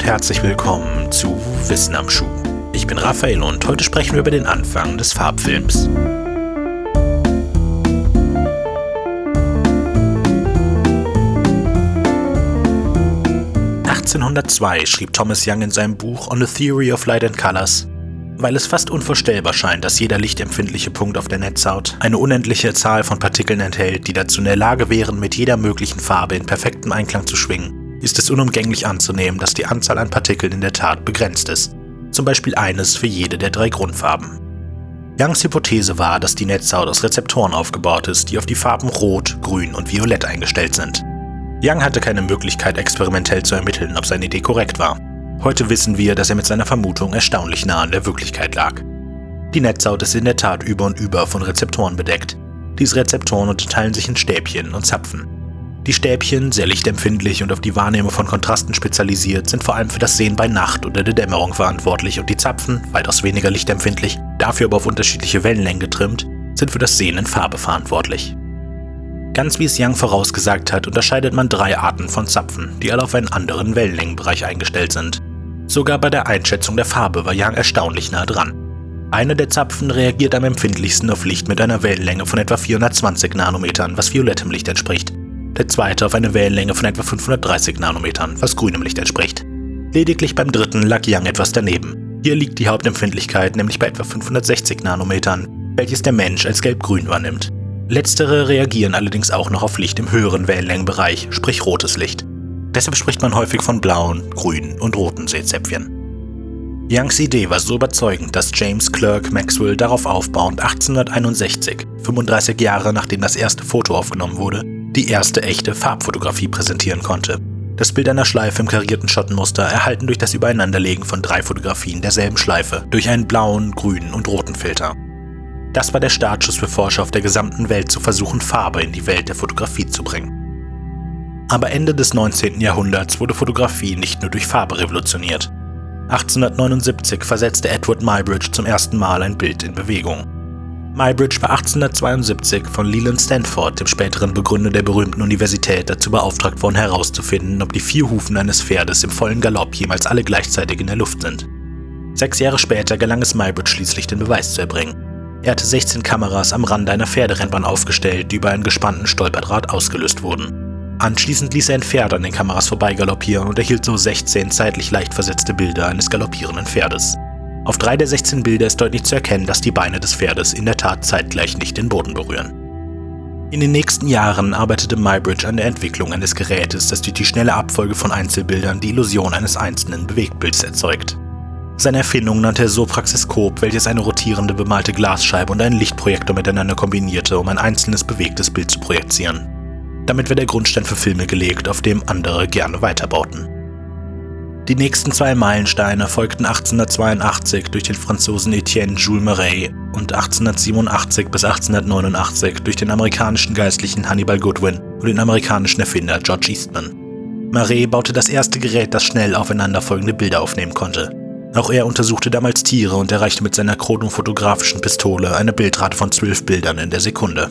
und herzlich willkommen zu Wissen am Schuh. Ich bin Raphael und heute sprechen wir über den Anfang des Farbfilms. (1802) schrieb Thomas Young in seinem Buch On the Theory of Light and Colors, weil es fast unvorstellbar scheint, dass jeder lichtempfindliche Punkt auf der Netzhaut eine unendliche Zahl von Partikeln enthält, die dazu in der Lage wären, mit jeder möglichen Farbe in perfektem Einklang zu schwingen, ist es unumgänglich anzunehmen, dass die Anzahl an Partikeln in der Tat begrenzt ist, zum Beispiel eines für jede der drei Grundfarben. Youngs Hypothese war, dass die Netzhaut aus Rezeptoren aufgebaut ist, die auf die Farben Rot, Grün und Violett eingestellt sind. Young hatte keine Möglichkeit, experimentell zu ermitteln, ob seine Idee korrekt war. Heute wissen wir, dass er mit seiner Vermutung erstaunlich nah an der Wirklichkeit lag. Die Netzhaut ist in der Tat über und über von Rezeptoren bedeckt. Diese Rezeptoren unterteilen sich in Stäbchen und Zapfen. Die Stäbchen, sehr lichtempfindlich und auf die Wahrnehmung von Kontrasten spezialisiert, sind vor allem für das Sehen bei Nacht oder der Dämmerung verantwortlich und die Zapfen, weitaus weniger lichtempfindlich, dafür aber auf unterschiedliche Wellenlängen getrimmt, sind für das Sehen in Farbe verantwortlich. Ganz wie es Young vorausgesagt hat, unterscheidet man drei Arten von Zapfen, die alle auf einen anderen Wellenlängenbereich eingestellt sind. Sogar bei der Einschätzung der Farbe war Young erstaunlich nah dran. Einer der Zapfen reagiert am empfindlichsten auf Licht mit einer Wellenlänge von etwa 420 Nanometern, was violettem Licht entspricht. Der zweite auf eine Wellenlänge von etwa 530 Nanometern, was grünem Licht entspricht. Lediglich beim dritten lag Young etwas daneben. Hier liegt die Hauptempfindlichkeit nämlich bei etwa 560 Nanometern, welches der Mensch als gelb-grün wahrnimmt. Letztere reagieren allerdings auch noch auf Licht im höheren Wellenlängenbereich, sprich rotes Licht. Deshalb spricht man häufig von blauen, grünen und roten Seezäpfchen. Youngs Idee war so überzeugend, dass James Clerk Maxwell darauf aufbauend 1861, 35 Jahre nachdem das erste Foto aufgenommen wurde, die erste echte Farbfotografie präsentieren konnte. Das Bild einer Schleife im karierten Schottenmuster erhalten durch das Übereinanderlegen von drei Fotografien derselben Schleife durch einen blauen, grünen und roten Filter. Das war der Startschuss für Forscher auf der gesamten Welt zu versuchen, Farbe in die Welt der Fotografie zu bringen. Aber Ende des 19. Jahrhunderts wurde Fotografie nicht nur durch Farbe revolutioniert. 1879 versetzte Edward Muybridge zum ersten Mal ein Bild in Bewegung. Muybridge war 1872 von Leland Stanford, dem späteren Begründer der berühmten Universität, dazu beauftragt worden herauszufinden, ob die vier Hufen eines Pferdes im vollen Galopp jemals alle gleichzeitig in der Luft sind. Sechs Jahre später gelang es Muybridge schließlich, den Beweis zu erbringen. Er hatte 16 Kameras am Rande einer Pferderennbahn aufgestellt, die über einen gespannten Stolperdraht ausgelöst wurden. Anschließend ließ er ein Pferd an den Kameras vorbeigaloppieren und erhielt so 16 zeitlich leicht versetzte Bilder eines galoppierenden Pferdes. Auf drei der 16 Bilder ist deutlich zu erkennen, dass die Beine des Pferdes in der Tat zeitgleich nicht den Boden berühren. In den nächsten Jahren arbeitete Mybridge an der Entwicklung eines Gerätes, das durch die schnelle Abfolge von Einzelbildern die Illusion eines einzelnen Bewegtbilds erzeugt. Seine Erfindung nannte er Sopraxiskop, welches eine rotierende bemalte Glasscheibe und einen Lichtprojektor miteinander kombinierte, um ein einzelnes bewegtes Bild zu projizieren. Damit wird der Grundstein für Filme gelegt, auf dem andere gerne weiterbauten. Die nächsten zwei Meilensteine folgten 1882 durch den Franzosen Etienne Jules Marais und 1887 bis 1889 durch den amerikanischen Geistlichen Hannibal Goodwin und den amerikanischen Erfinder George Eastman. Marais baute das erste Gerät, das schnell aufeinanderfolgende Bilder aufnehmen konnte. Auch er untersuchte damals Tiere und erreichte mit seiner chronofotografischen Pistole eine Bildrate von zwölf Bildern in der Sekunde.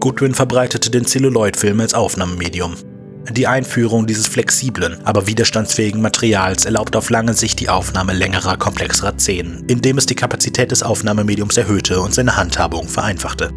Goodwin verbreitete den Celluloid-Film als Aufnahmemedium. Die Einführung dieses flexiblen, aber widerstandsfähigen Materials erlaubt auf lange Sicht die Aufnahme längerer, komplexerer Szenen, indem es die Kapazität des Aufnahmemediums erhöhte und seine Handhabung vereinfachte.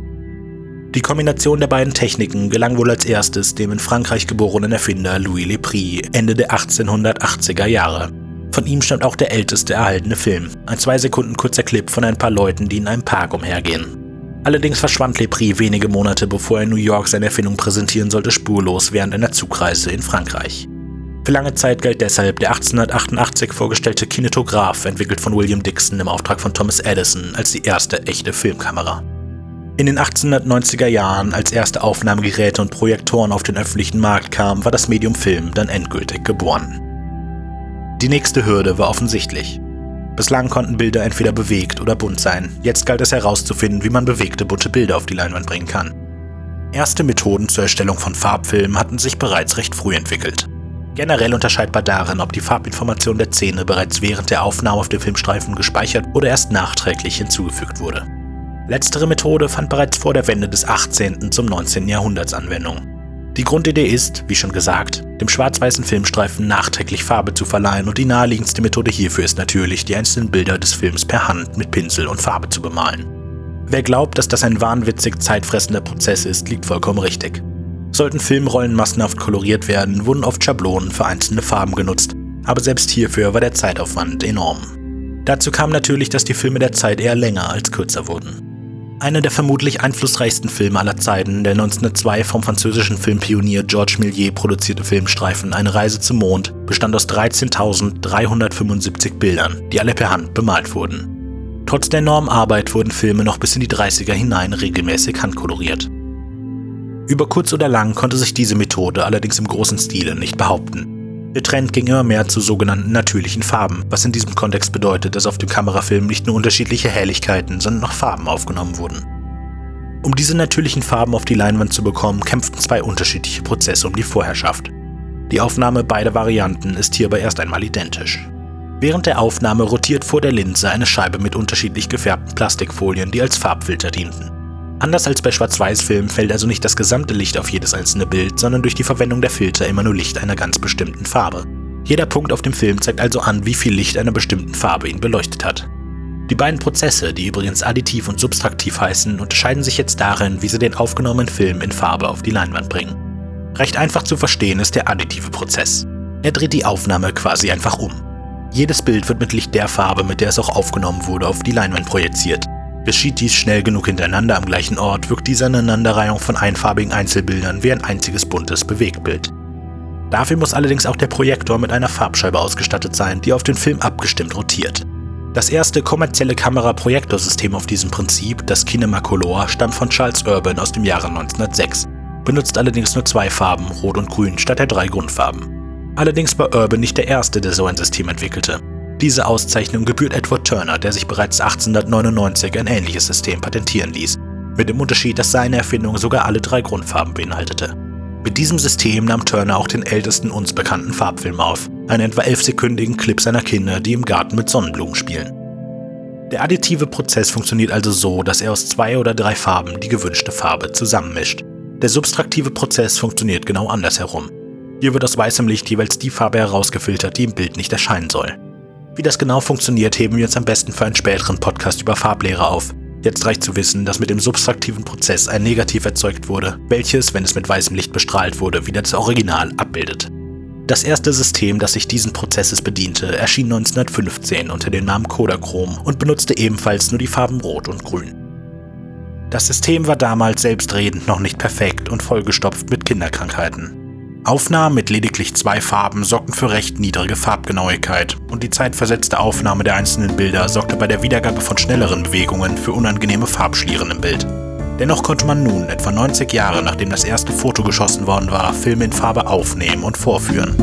Die Kombination der beiden Techniken gelang wohl als erstes dem in Frankreich geborenen Erfinder Louis Lepris Ende der 1880er Jahre. Von ihm stammt auch der älteste erhaltene Film, ein zwei Sekunden kurzer Clip von ein paar Leuten, die in einem Park umhergehen. Allerdings verschwand Lepri wenige Monate bevor er in New York seine Erfindung präsentieren sollte, spurlos während einer Zugreise in Frankreich. Für lange Zeit galt deshalb der 1888 vorgestellte Kinetograph, entwickelt von William Dixon im Auftrag von Thomas Edison, als die erste echte Filmkamera. In den 1890er Jahren, als erste Aufnahmegeräte und Projektoren auf den öffentlichen Markt kamen, war das Medium Film dann endgültig geboren. Die nächste Hürde war offensichtlich. Bislang konnten Bilder entweder bewegt oder bunt sein. Jetzt galt es herauszufinden, wie man bewegte bunte Bilder auf die Leinwand bringen kann. Erste Methoden zur Erstellung von Farbfilmen hatten sich bereits recht früh entwickelt. Generell unterscheidbar darin, ob die Farbinformation der Szene bereits während der Aufnahme auf dem Filmstreifen gespeichert oder erst nachträglich hinzugefügt wurde. Letztere Methode fand bereits vor der Wende des 18. zum 19. Jahrhunderts Anwendung. Die Grundidee ist, wie schon gesagt, dem schwarz-weißen Filmstreifen nachträglich Farbe zu verleihen und die naheliegendste Methode hierfür ist natürlich, die einzelnen Bilder des Films per Hand mit Pinsel und Farbe zu bemalen. Wer glaubt, dass das ein wahnwitzig zeitfressender Prozess ist, liegt vollkommen richtig. Sollten Filmrollen massenhaft koloriert werden, wurden oft Schablonen für einzelne Farben genutzt, aber selbst hierfür war der Zeitaufwand enorm. Dazu kam natürlich, dass die Filme der Zeit eher länger als kürzer wurden. Einer der vermutlich einflussreichsten Filme aller Zeiten, der 1902 vom französischen Filmpionier Georges Méliès produzierte Filmstreifen Eine Reise zum Mond, bestand aus 13.375 Bildern, die alle per Hand bemalt wurden. Trotz der enormen Arbeit wurden Filme noch bis in die 30er hinein regelmäßig handkoloriert. Über kurz oder lang konnte sich diese Methode allerdings im großen Stile nicht behaupten. Der Trend ging immer mehr zu sogenannten natürlichen Farben, was in diesem Kontext bedeutet, dass auf dem Kamerafilm nicht nur unterschiedliche Helligkeiten, sondern auch Farben aufgenommen wurden. Um diese natürlichen Farben auf die Leinwand zu bekommen, kämpften zwei unterschiedliche Prozesse um die Vorherrschaft. Die Aufnahme beider Varianten ist hier aber erst einmal identisch. Während der Aufnahme rotiert vor der Linse eine Scheibe mit unterschiedlich gefärbten Plastikfolien, die als Farbfilter dienten. Anders als bei Schwarz-Weiß-Filmen fällt also nicht das gesamte Licht auf jedes einzelne Bild, sondern durch die Verwendung der Filter immer nur Licht einer ganz bestimmten Farbe. Jeder Punkt auf dem Film zeigt also an, wie viel Licht einer bestimmten Farbe ihn beleuchtet hat. Die beiden Prozesse, die übrigens additiv und subtraktiv heißen, unterscheiden sich jetzt darin, wie sie den aufgenommenen Film in Farbe auf die Leinwand bringen. Recht einfach zu verstehen ist der additive Prozess. Er dreht die Aufnahme quasi einfach um. Jedes Bild wird mit Licht der Farbe, mit der es auch aufgenommen wurde, auf die Leinwand projiziert. Geschieht dies schnell genug hintereinander am gleichen Ort, wirkt diese Aneinanderreihung von einfarbigen Einzelbildern wie ein einziges buntes Bewegtbild. Dafür muss allerdings auch der Projektor mit einer Farbscheibe ausgestattet sein, die auf den Film abgestimmt rotiert. Das erste kommerzielle Kamera-Projektorsystem auf diesem Prinzip, das Kinemacolor, stammt von Charles Urban aus dem Jahre 1906, benutzt allerdings nur zwei Farben, Rot und Grün, statt der drei Grundfarben. Allerdings war Urban nicht der erste, der so ein System entwickelte. Diese Auszeichnung gebührt Edward Turner, der sich bereits 1899 ein ähnliches System patentieren ließ, mit dem Unterschied, dass seine Erfindung sogar alle drei Grundfarben beinhaltete. Mit diesem System nahm Turner auch den ältesten uns bekannten Farbfilm auf, einen etwa elfsekündigen Clip seiner Kinder, die im Garten mit Sonnenblumen spielen. Der additive Prozess funktioniert also so, dass er aus zwei oder drei Farben die gewünschte Farbe zusammenmischt. Der subtraktive Prozess funktioniert genau andersherum. Hier wird aus weißem Licht jeweils die Farbe herausgefiltert, die im Bild nicht erscheinen soll. Wie das genau funktioniert, heben wir uns am besten für einen späteren Podcast über Farblehre auf. Jetzt reicht zu wissen, dass mit dem subtraktiven Prozess ein Negativ erzeugt wurde, welches, wenn es mit weißem Licht bestrahlt wurde, wieder das Original abbildet. Das erste System, das sich diesen Prozesses bediente, erschien 1915 unter dem Namen Kodachrom und benutzte ebenfalls nur die Farben Rot und Grün. Das System war damals selbstredend noch nicht perfekt und vollgestopft mit Kinderkrankheiten. Aufnahmen mit lediglich zwei Farben sorgten für recht niedrige Farbgenauigkeit und die zeitversetzte Aufnahme der einzelnen Bilder sorgte bei der Wiedergabe von schnelleren Bewegungen für unangenehme Farbschlieren im Bild. Dennoch konnte man nun, etwa 90 Jahre nachdem das erste Foto geschossen worden war, Filme in Farbe aufnehmen und vorführen.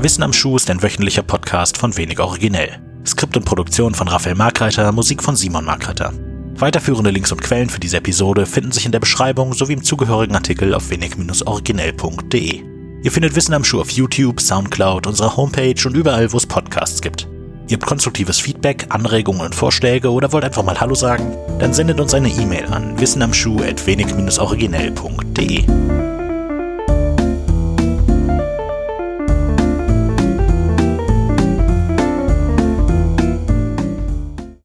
Wissen am Schuh ist ein wöchentlicher Podcast von Wenig Originell. Skript und Produktion von Raphael Markreiter, Musik von Simon Markreiter. Weiterführende Links und Quellen für diese Episode finden sich in der Beschreibung sowie im zugehörigen Artikel auf wenig-originell.de. Ihr findet Wissen am Schuh auf YouTube, Soundcloud, unserer Homepage und überall, wo es Podcasts gibt. Ihr habt konstruktives Feedback, Anregungen und Vorschläge oder wollt einfach mal Hallo sagen? Dann sendet uns eine E-Mail an wissenamschuh.wenig-originell.de.